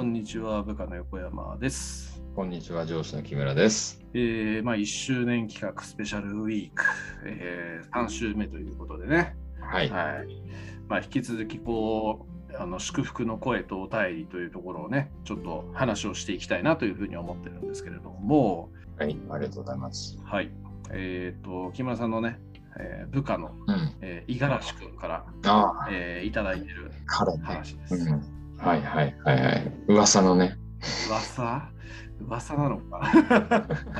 こんにちは、部下の横山です。こんにちは、上司の木村です。えーまあ、1周年企画スペシャルウィーク、えー3週目ということでね、はい。はいまあ、引き続きこうあの祝福の声とお便りというところをね、ちょっと話をしていきたいなというふうに思ってるんですけれども、はい、ありがとうございます。はい、えっ、と、木村さんのね、えー部下の五十嵐君から、ああ、えーいただいてる。話です。うん。はいはいはいはい。噂のね。噂？噂なのか？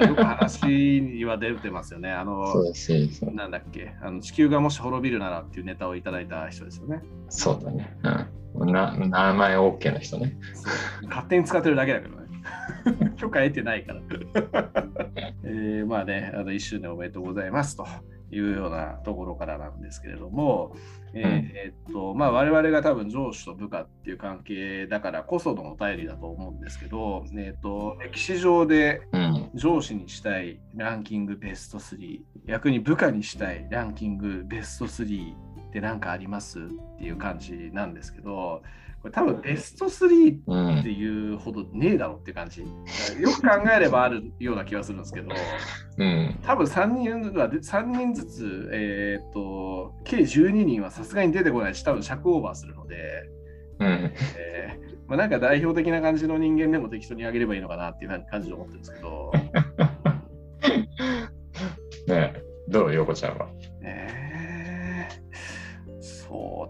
よく話には出てますよね。あのそう、ですそうなんだっけ？あの地球がもし滅びるならっていうネタをいただいた人ですよね。そうだね。うん。な名前 OK の人ね。勝手に使ってるだけだけどね。許可得てないから。えーまあね、あの1周年おめでとうございますというようなところからなんですけれども、えーえーっとまあ、我々が多分上司と部下っていう関係だからこそのお便りだと思うんですけど、えーっと歴史上でうん。上司にしたいランキングベスト3、逆に部下にしたいランキングベスト3って何かあります？っていう感じなんですけど、これ多分ベスト3うんって。いうほどねえだろって感じ。よく考えればあるような気がするんですけど、うん。多分3人は3人ずつ、えーっと、計12人はさすがに出てこないし、多分尺オーバーするので、うん。えーまあ、なんか代表的な感じの人間でも適当にあげればいいのかなっていう感じで思ってるんですけど、ねえどう、横ちゃんは？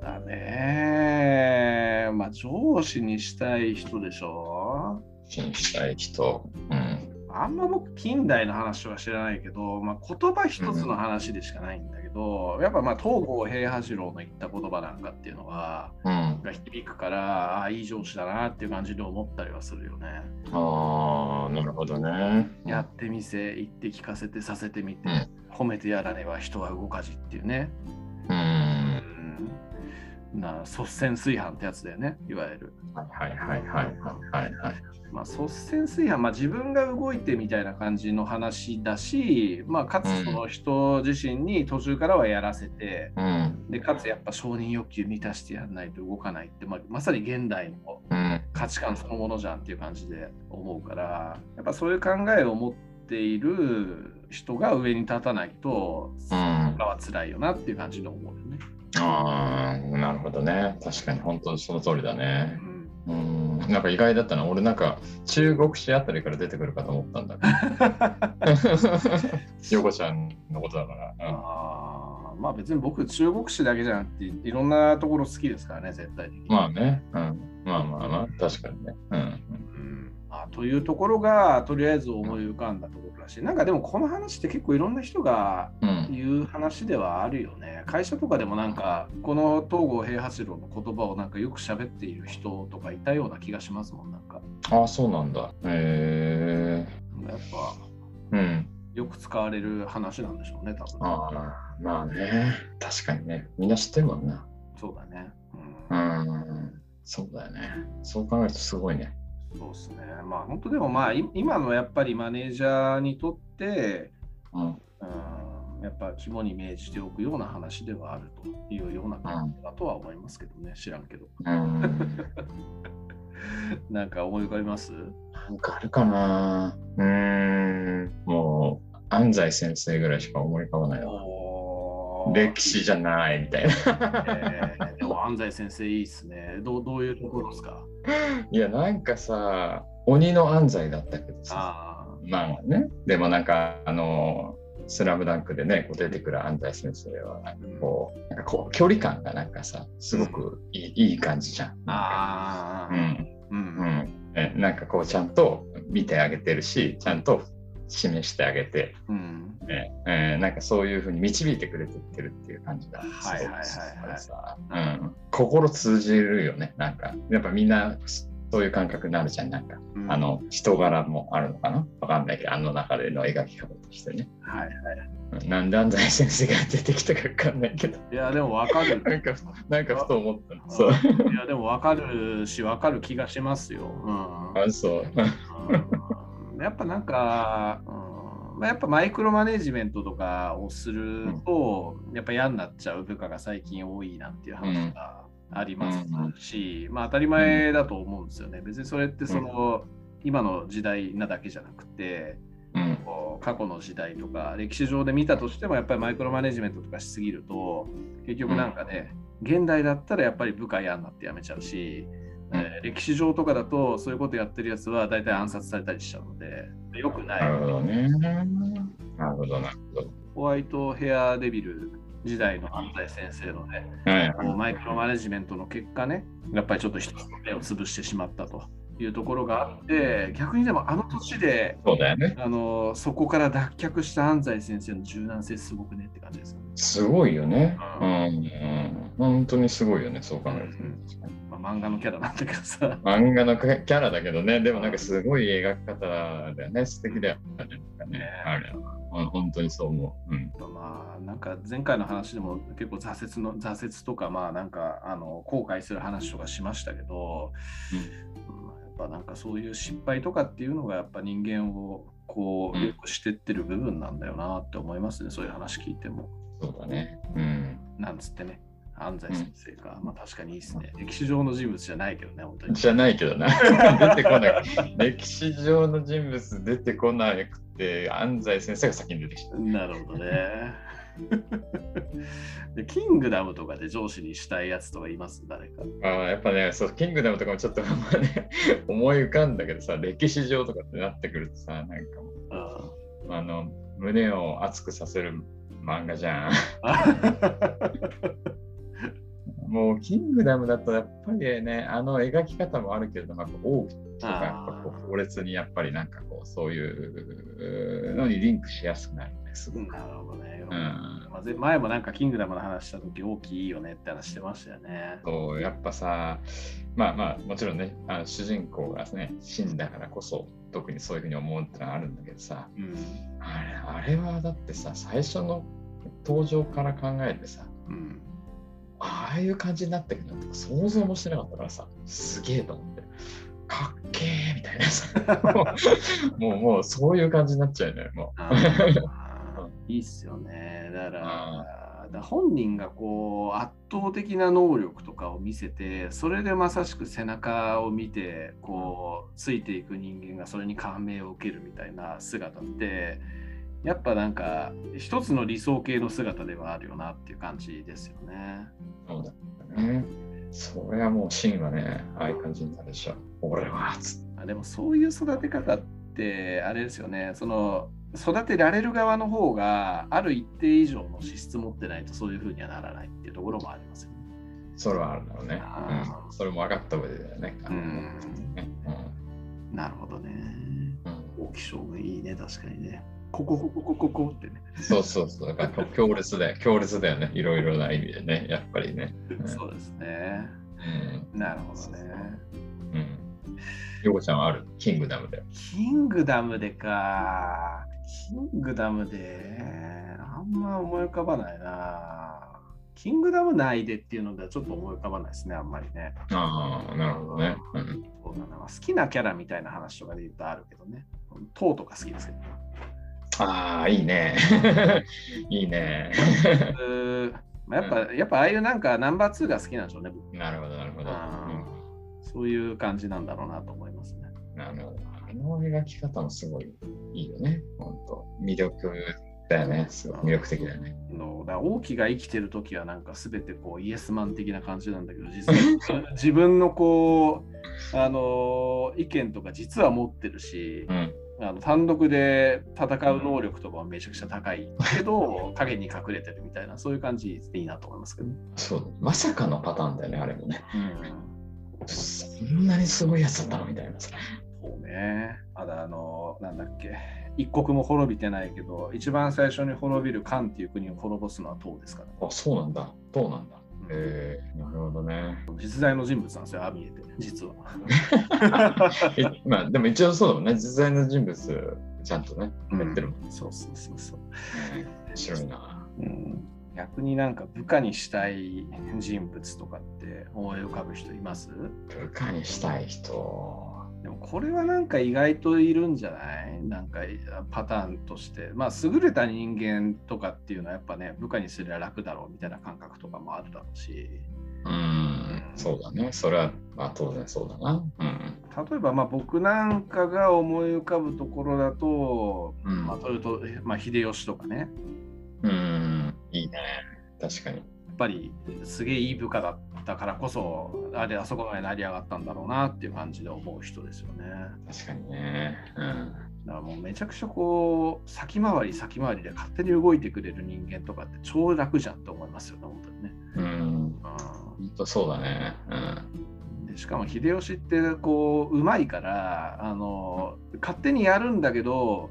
そうだね。まあ上司にしたい人でしょ？信したい人。うん。あんま僕近代の話は知らないけど、まあ、言葉一つの話でしかないんだけど、やっぱまあ東郷平八郎の言った言葉なんかっていうのはうん。が響くからああいい上司だなっていう感じで思ったりはするよね。ああ、なるほどね。やってみせ言って聞かせてさせてみて、うん褒めてやらねば人は動かじっていうね。うん。うん、な率先炊飯ってやつだよねいわゆる。はいはいはいはいはいはい。まあ、率先炊飯、まあ、自分が動いてみたいな感じの話だし、まあ、かつその人自身に途中からはやらせて、うん。でかつやっぱ承認欲求満たしてやらないと動かないって、まあ、まさに現代のうん。価値観そのものじゃんっていう感じで思うからやっぱそういう考えを持っている人が上に立たないと、うん。他は辛いよなっていう感じで思うよね。ああ、なるほどね。確かに本当にその通りだうね。んうん。なんか意外だったな。俺なんか中国史あたりから出てくるかと思ったんだけど。横ちゃんのことだから。あーまあ別に僕中国史だけじゃなくていろんなところ好きですからね絶対的に。まあね。うん。まあまあまあ、確かにね。うん。というところがとりあえず思い浮かんだところだしなんかでもこの話って結構いろんな人がうん。言う話ではあるよね。会社とかでもなんかこの東郷平八郎の言葉をなんかよく喋っている人とかいたような気がしますもんなんか。ああ、そうなんだ。へえ。やっぱうん。よく使われる話なんでしょうね多分。ああ、まあね。確かにね。みんな知ってるもんな。そうだね。ううんん。そうだよね。そう考えるとすごいね。そうですね。まあ本当でもまあい今のやっぱりマネージャーにとって、うん。うん、やっぱ肝に銘じておくような話ではあるというような感じだとは思いますけどね、知らんけど。うん。なんか思い浮かびます？なんかあるかなうーん。もう、安西先生ぐらいしか思い浮かばない歴史じゃないみたいな。えーでも安西先生いいっすね。どうどういうところですか？いや、なんかさ、鬼の安西だったけどさ。あまあね。でもなんか、あの、スラムダンクでね、こう出てくる安西先生は、なんかこう、なんかこう、距離感がなんかさ、すごくいい,、いい感じじゃん。あー。うん。うん。うん。えなんかこう、ちゃんと見てあげてるし、ちゃんと示してあげて、うん。ねえーなんかそういうふうに導いてくれてってるっていう感じがすごくさうん、心通じるよねなんか。やっぱみんなそういう感覚になるじゃんなんか、うん。あ、の人柄もあるのかな？わかんないけどあの中での描き方としてね、はいはい。うん。なんで安西先生が出てきたかわかんないけど。いや、でも分かる。なんかなんかふと思った。そう。いや、でも分かるし、分かる気がしますよ。うん。あそう。うんやっぱなんか、うんまあ、やっぱマイクロマネジメントとかをすると、やっぱ嫌になっちゃう部下が最近多いなんていう話がありますし、まあ当たり前だと思うんですよね。別にそれってその、今の時代なだけじゃなくて、過去の時代とか歴史上で見たとしてもやっぱりマイクロマネジメントとかしすぎると結局なんかね、現代だったらやっぱり部下嫌になって辞めちゃうし、うんえー歴史上とかだとそういうことやってるやつは大体暗殺されたりしちゃうのでよくないなるほどね。なるほど、なるほど。ホワイトヘアデビル時代の安西先生のねはいマイクロマネジメントの結果ねやっぱりちょっと一つの目を潰してしまったというところがあって逆にでもあの年でそうだよね。あのそこから脱却した安西先生の柔軟性すごくねって感じですよね。すごいよね。ううんん、うん。本当にすごいよね、そう考えると。うんまあ、漫画のキャラなんだけどさ。漫画のキャラだけどね、でもなんかすごい描き方だよね、素敵だよね。ねあれ本当にそう思う。うん。まあなんか前回の話でも結構挫折の挫折とかまあなんかあの後悔する話とかしましたけど、うんやっぱなんかそういう失敗とかっていうのがやっぱ人間をこううんよくしてってる部分なんだよなって思いますね、そういう話聞いても。そうだね。うん。なんつってね。安西先生か。まあ確かにいいですね。歴史上の人物じゃないけどね、本当に。じゃないけどな。出てこない。歴史上の人物出てこなくて、安西先生が先に出てきた。なるほどね。でキングダムとかで上司にしたいやつとかいます？誰か。あーやっぱね、そう、キングダムとかもちょっと、思い浮かんだけどさ、歴史上とかってなってくるとさ、なんかもうんう、あの、胸を熱くさせる漫画じゃん。もう、キングダムだとやっぱりね、あの描き方もあるけれども、やっぱ王とかやっぱこう強烈にやっぱりなんかこう、そういうのにリンクしやすくなるね、すごく。なるほどね。うんまあぜ前もなんかキングダムの話した時大きいよねって話してましたよね。そうやっぱさ、まあまあ、もちろんね、あの主人公がね、死んだからこそ、特にそういうふうに思うってのはあるんだけどさ、うん。あれあれはだってさ、最初の登場から考えてさ、うん。ああいう感じになってくるなんて想像もしてなかったからさ、すげえと思って、かっけーみたいなさ、もう、もうそういう感じになっちゃうよね、もあー。いいっすよね。だから、だから本人がこう圧倒的な能力とかを見せて、それでまさしく背中を見て、こう、ついていく人間がそれに感銘を受けるみたいな姿って、やっぱなんか一つの理想系の姿ではあるよなっていう感じですよね。う。そうだったね。それはもうシーンはね、ああいう感じになるでしょ。俺は。あでもそういう育て方ってあれですよねその育てられる側の方がある一定以上の資質持ってないとそういうふうにはならないっていうところもありますよね。それはあるだろうね。あうん、それも分かった上でだよね。うんねなるほどね。うん大き将軍いいね確かにね。こここここここってね。そうそうそう。だから強烈だよ。強烈だよね。いろいろな意味でね。やっぱりね。うんそうですね。うん。なるほどね。うん。ヨコちゃんはある？キングダムで。キングダムでか。キングダムであんま思い浮かばないな。キングダム内でっていうのではちょっと思い浮かばないですね、あんまりね。ああ、なるほどね。うん。そうだな好きなキャラみたいな話とかで言うとあるけどね。トーとか好きですけど。ああ、いいね。いいね。やっぱ、やっぱああいうなんかナンバー2が好きなんでしょうね。僕なるほど、なるほど。うんそういう感じなんだろうなと思いますね。なるほど。あの描き方もすごいいいよね。本当魅力だよね。すごい魅力的だよね。のだから王毅が生きてる時はなんか全てこうイエスマン的な感じなんだけど実は自分のこう あの意見とか実は持ってるしうん。あの単独で戦う能力とかはめちゃくちゃ高いけど影に隠れてるみたいなそういう感じでいいなと思いますけどね。そう。まさかのパターンだよね、あれもね。うんそんなにすごいやつだったのみたいなさ。そうね。まだあの、なんだっけ、一国も滅びてないけど、一番最初に滅びる漢っていう国を滅ぼすのは唐ですから、ねあ、そうなんだ。どうなんだ。うんえー、なるほどね。実在の人物なんですよ、ああ見えて、実は。えまあ、でも一応そうだもんね。実在の人物、ちゃんとね、やってるもんね。そうそうそうそう。面白いな。うん、逆になんか部下にしたい人物とかって思い浮かぶ人います？部下にしたい人。でもこれはなんか意外といるんじゃない？なんかパターンとして。まあ優れた人間とかっていうのはやっぱね部下にすれば楽だろうみたいな感覚とかもあるだろうし。う。うんそうだね。それは、まあ、当然そうだな。うん。例えばまあ僕なんかが思い浮かぶところだと、うんまあ、それと、まあ、秀吉とかねうん、いいね。確かに。やっぱりすげえいい部下だったからこそあれあそこまで成り上がったんだろうなっていう感じで思う人ですよね。確かにね。うん。だからもうめちゃくちゃこう先回り先回りで勝手に動いてくれる人間とかって超楽じゃんって思いますよね本当にね。うん。う本当そうだね。うん。ん、でしかも秀吉ってこううまいからあの勝手にやるんだけど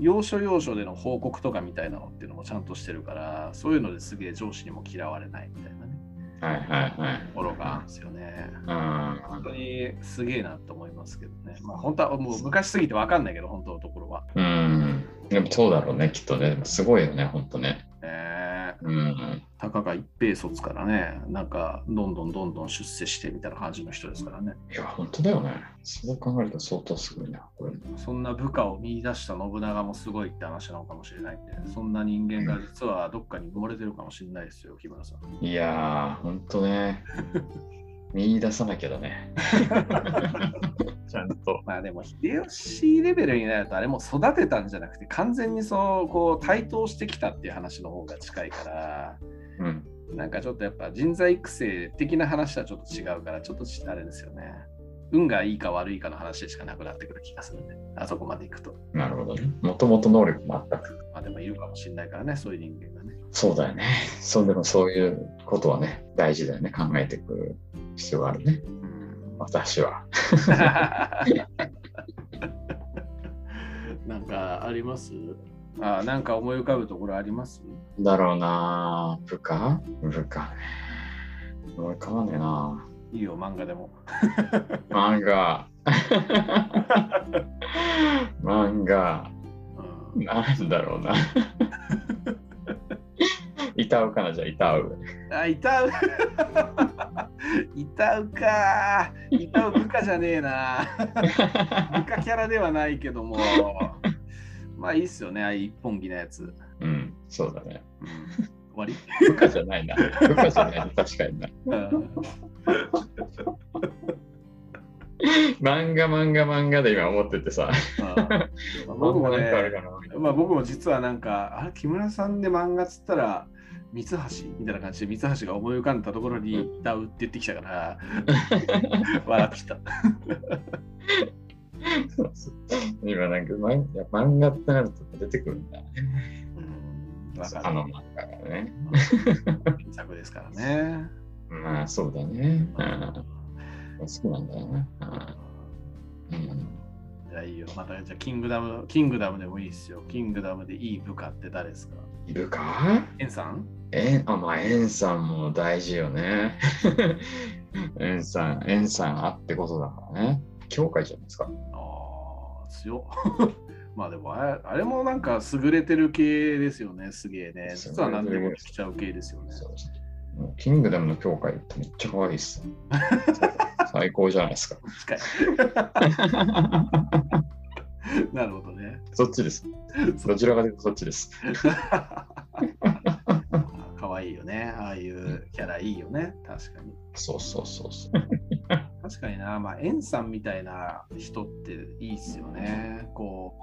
要所要所での報告とかみたいなのっていうのもちゃんとしてるからそういうのですげえ上司にも嫌われないみたいなねはいはいはい。ところがあるんですよね。うん。本当にすげえなと思いますけどね。まあ本当はもう昔すぎて分かんないけど本当のところは。うん。でもそうだろうね、きっとね。すごいよね、本当ね。えーうん。たかが一平卒からね、なんかどんどんどんどん出世してみたいな感じの人ですからね。いや、本当だよね。そう考えると相当すごいな、これ。そんな部下を見出した信長もすごいって話なのかもしれないんで、そんな人間が実はどっかに埋もれてるかもしれないですよ、木村さん。いやー、本当ね。見出さなきゃだね。ちゃんと。まあでも秀吉レベルになるとあれも育てたんじゃなくて完全にそうこう台頭してきたっていう話の方が近いからうん。なんかちょっとやっぱ人材育成的な話とはちょっと違うからちょっとあれですよね運がいいか悪いかの話でしかなくなってくる気がするねあそこまで行くとなるほどね。もともと能力もあった。まあでもいるかもしれないからねそういう人間がねそうだよね。そうでもそういうことはね、大事だよね。考えていく必要があるね。うん私は。なんかあります？あなんか思い浮かぶところあります？だろうな部下？部下ね。思い浮かばねえないいよ漫画でも漫画。漫画。うんなんだろうな。いたうかなじゃあ、いたう。あ、いたう。いたうか。いたう部下じゃねえな。部下キャラではないけども。まあいいっすよね、一本気なやつ。うん、そうだね。うん、終わり、部下じゃないな。部下じゃないな、確かにな。うん漫画、漫画、漫画で今思っててさ。僕もねまあ、僕も実はなんか、あれ、木村さんで漫画っつったら、三橋みたいな感じで三橋が思い浮かんだところに「歌う」って言ってきたから 笑ってきた。今なんか漫画漫画ってなると出てくるんだね。うん、わかるあの漫画がね。原作ですからね。まあそうだね。うん好きなんだよな。うんじゃあいいよ。またじゃあキングダム、キングダムでもいいですよ。キングダムでいい部下って誰ですか？いるか？エンさん？えあ、まあ、エンさんも大事よね。エンさん、エンさんあってことだからね。教会じゃないですか。ああ、強っ。まあでもあれ、あれもなんか優れてる系ですよね。すげえね。実は何でもできちゃう系ですよね。そうもうキングダムの教会ってめっちゃ可愛いっす。最高じゃないですか。なるほどね。そっちです。どちらかというとそっちです。可愛いよね。ああいうキャラいいよね。確かに。そうそうそうそう。確かにな、まあ、エンさんみたいな人っていいっすよね。こ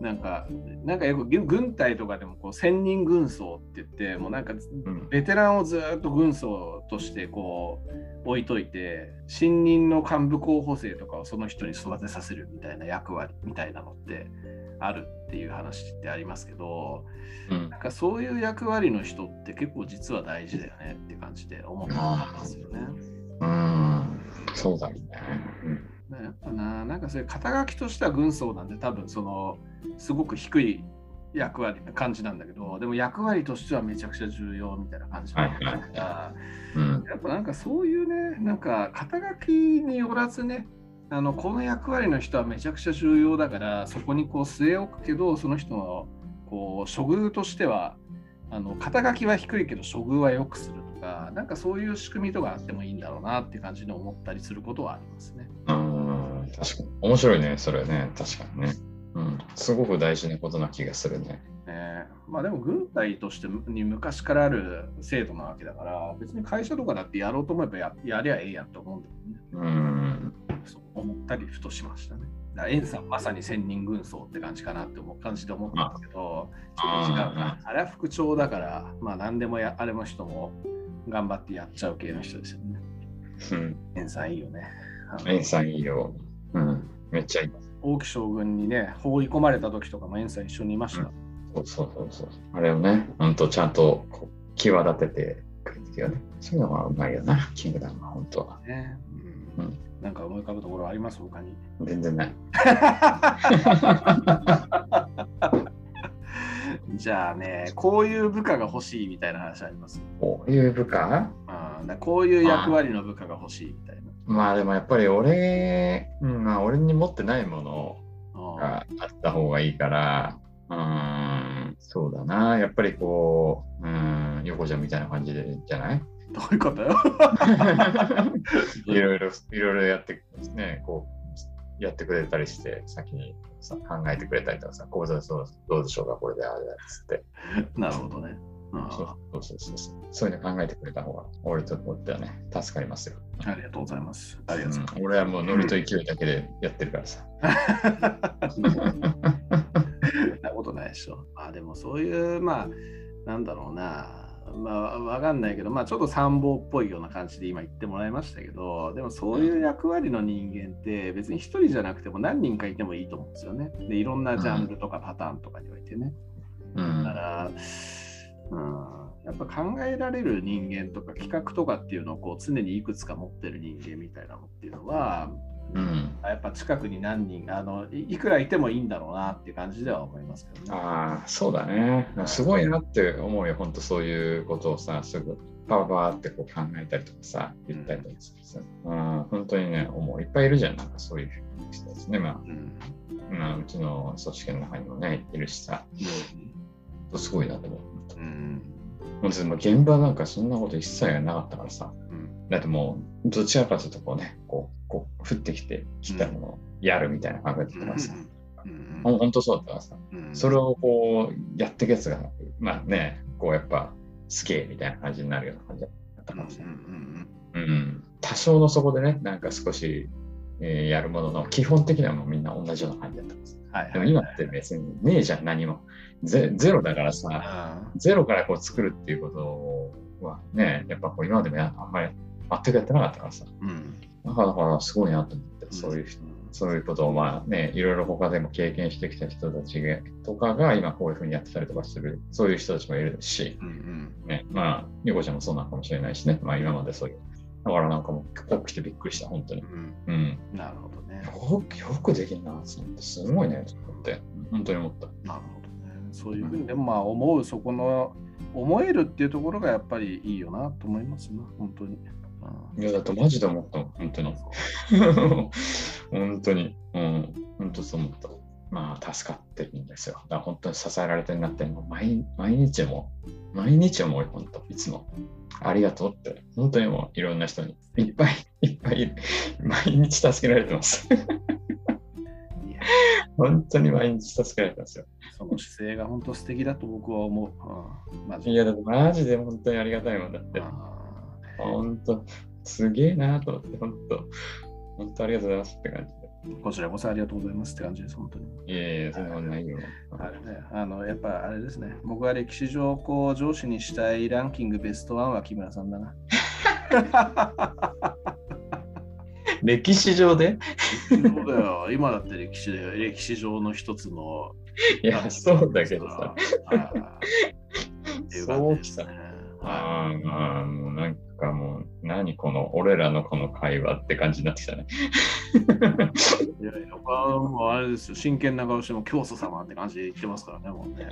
う、なんか、なんかよく軍軍隊とかでもこう千人軍曹って言って、もうなんかうんベテランをずっと軍曹としてこう置いといて、新任の幹部候補生とかをその人に育てさせるみたいな役割みたいなのってあるっていう話ってありますけど、うんなんかそういう役割の人って結構実は大事だよねって感じで思ったんですよね。うん、そうだよね。うん。ねやっぱな、なんかそういう肩書きとしては軍曹なんで、多分その、すごく低い役割な感じなんだけど、でも役割としてはめちゃくちゃ重要みたいな感じなんだはいから、うん。やっぱなんかそういうね、なんか肩書きによらずね、あのこの役割の人はめちゃくちゃ重要だから、そこにこう据え置くけど、その人のこう処遇としては、あの肩書きは低いけど処遇は良くする。とか、なんかそういう仕組みとかあってもいいんだろうなって感じで思ったりすることはありますね。うん、確かに。面白いね、それね。確かにね。うん、すごく大事なことな気がするね。ねまあでも軍隊としてに昔からある制度なわけだから別に会社とかだってやろうと思えばややりゃええやんと思うんだよね。うん。そう思ったりふとしましたね。だエンさんまさに千人軍曹って感じかなって思う感じで思ったんですけど、ちょっと違うな。あれは副長だから、まあ何でもやあれも人も頑張ってやっちゃう系の人ですよね。うん。エンさんいいよね。エンさんいいよ。うん。めっちゃいい。王毅将軍にね、放り込まれた時とかもエンさん一緒にいました。そうそうそうそう。あれをね、ほんとちゃんと際立ててくれて際立てそういうのがうまいよな、キングダムは本当は。ねううんんなんか思い浮かぶところあります？他に。全然ない。じゃあね、こういう部下が欲しいみたいな話あります？こういう部下？うん、だこういう役割の部下が欲しいみたいな。まあでもやっぱり俺、うん、まあ俺に持ってないものうんがあった方がいいから、うーん、そうだな。やっぱりこう、うん、横ちゃんみたいな感じでじゃない？どういうことよ？いろいろ、いろいろやって、ね、こう、やってくれたりして、先にさ考えてくれたりとかさ、こうだそうどうでしょうか、これであれだっつって。なるほどね。うんそうそうそうそうそう。いうの考えてくれた方が、俺と思ってはね、助かりますよ。ありがとうございます。ありがとうございうん俺はもうノリと勢いだけでやってるからさ。なことないでしょ。あでもそういう、まあ、なんだろうな。まあ、わかんないけど、まあ、ちょっと参謀っぽいような感じで今言ってもらいましたけど、でもそういう役割の人間って別に一人じゃなくても何人かいてもいいと思うんですよね。で、いろんなジャンルとかパターンとかにおいてね。うんだから、うん、やっぱ考えられる人間とか企画とかっていうのをこう常にいくつか持ってる人間みたいなのっていうのは、うん。やっぱ近くに何人あのいいくらいてもいいんだろうなっていう感じでは思いますけどね。ああ、そうだね。すごいなって思うよ、本当そういうことをさ、すぐパワパワってこう考えたりとかさ、言ったりとかさ、うん、本当にね、思う。いっぱいいるじゃん、なんかそういう人ですね。まうんあ、まあ、うちの組織の中にもね、いるしさ、すごいなと思う。うんもう現場なんかそんなこと一切なかったからさ、うんだってもう、どちらかというとこうね、こう、こう降ってきて、来たものをやるみたいな感じだった。からさ、うん。ほん本当そうだったからさ、うん。それをこうやっていくやつが、まあね、こうやっぱすげえみたいな感じになるような感じだったかもしれない。うんうん、多少のそこでね、なんか少し、えーやるものの、基本的にはもうみんな同じような感じだったんです。はいでも今って別にねえじゃん、何も。ゼゼロだからさ、あゼロからこう作るっていうことはね、やっぱこう今までもやあんまり全くやってなかったからさ、うんだからすごいなと思って、そういう人うんそういうことをまあね、いろいろ他でも経験してきた人たちがとかが今こういうふうにやってたりとかする、そういう人たちもいるし、うんうんね、まあ、ゆこちゃんもそうなのかもしれないしね、まあ今までそういう。だからなんかもう、起きてびっくりした、本当に。うんうん。なるほどね。よくよくできんなって、すごいね、と思って、本当に思った。なるほどね。そういうふうに、でもまあ思うそこの思えるっていうところがやっぱりいいよなと思いますな、本当に。うんいや、だってマジで思った本当に。本当に。うん、本当そう思った。まあ、助かってるんですよ。だから本当に支えられてるなって、毎毎日も、毎日思うよ、本当、いつも。ありがとうって、本当にもういろんな人に、いっぱいいっぱい。毎日助けられてます。本当に毎日助けられてますよ。その姿勢が本当素敵だと僕は思う。うん、マジいや、だってマジで本当にありがたいもんだって。あ本当、すげえなと思って、本当、本当ありがとうございますって感じこちらこそありがとうございますって感じです、本当に。いやいや、そんなことないよ。あれね、あのやっぱあれですね、僕が歴史上こう上司にしたいランキングベストワンは木村さんだな。歴史上で？そうだよ、今だって歴史で歴史上の一つの。いや、そうだけどさ。あー。っていう感じですね。はあーあー、もうなんかもう、何この、俺らのこの会話って感じになってきたね。い、いやいや、僕はもうあれですよ、真剣な顔しても教祖様って感じで言ってますからね、もうね。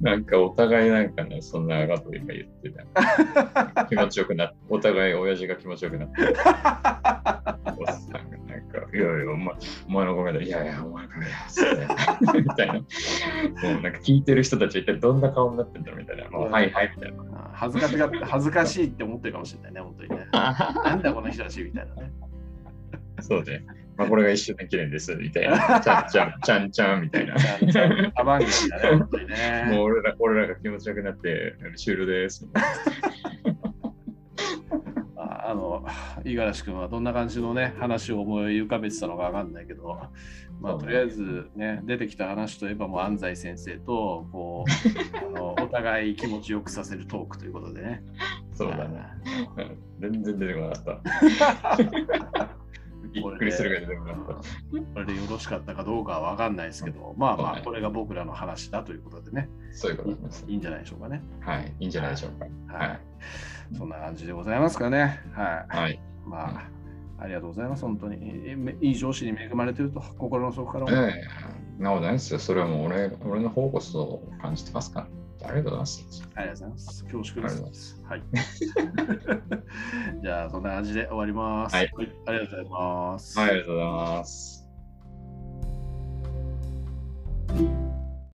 なんかお互いなんかね、そんなこと今言ってた。気持ちよくなお互い親父が気持ちよくなって。おっさんがなんか、いやいや、お前お前のおかげで、いやいや、お前のおかげだ、つって。みたいな。もうなんか聞いてる人たち一体どんな顔になってんだみたいな。もうはいはいみたいな。あ恥ずかしが恥ずかしいって思ってるかもしれないね、本当にね。なんだこの人たちみたいなね。そうね。まあ、これが一周年記念です、みたいな。ちゃんちゃん、ちゃんちゃん、みたいな。アバンギだね、本当にね。もう俺ら俺らが気持ちよくなって終了です。ああの、五十嵐君はどんな感じのね、話を思い浮かべてたのかわかんないけど、まあ、とりあえずね、出てきた話といえばもう安西先生と、こう、あのお互い気持ちよくさせるトークということでね。そうだね。うん 全然出てこなかった。びっくりするぐらい出てこれでよろしかったかどうかはわかんないですけど、まあまあ、はいこれが僕らの話だということでね、た。そういうことです。いいんじゃないでしょうかね。はい。いいんじゃないでしょうか。はい。はいそんな感じでございますかね。はい。はい。まあ、ありがとうございます。本当に。えめいい上司に恵まれてると、心の底から思う。ええなおないですよ。それはもう俺俺の方こそ感じてますから。ありがとうございます。ありがとうございます。恐縮でありがとうございす。はい。じゃあ、そんな感じで終わります。はいありがとうございます。はい、ありがとうございます。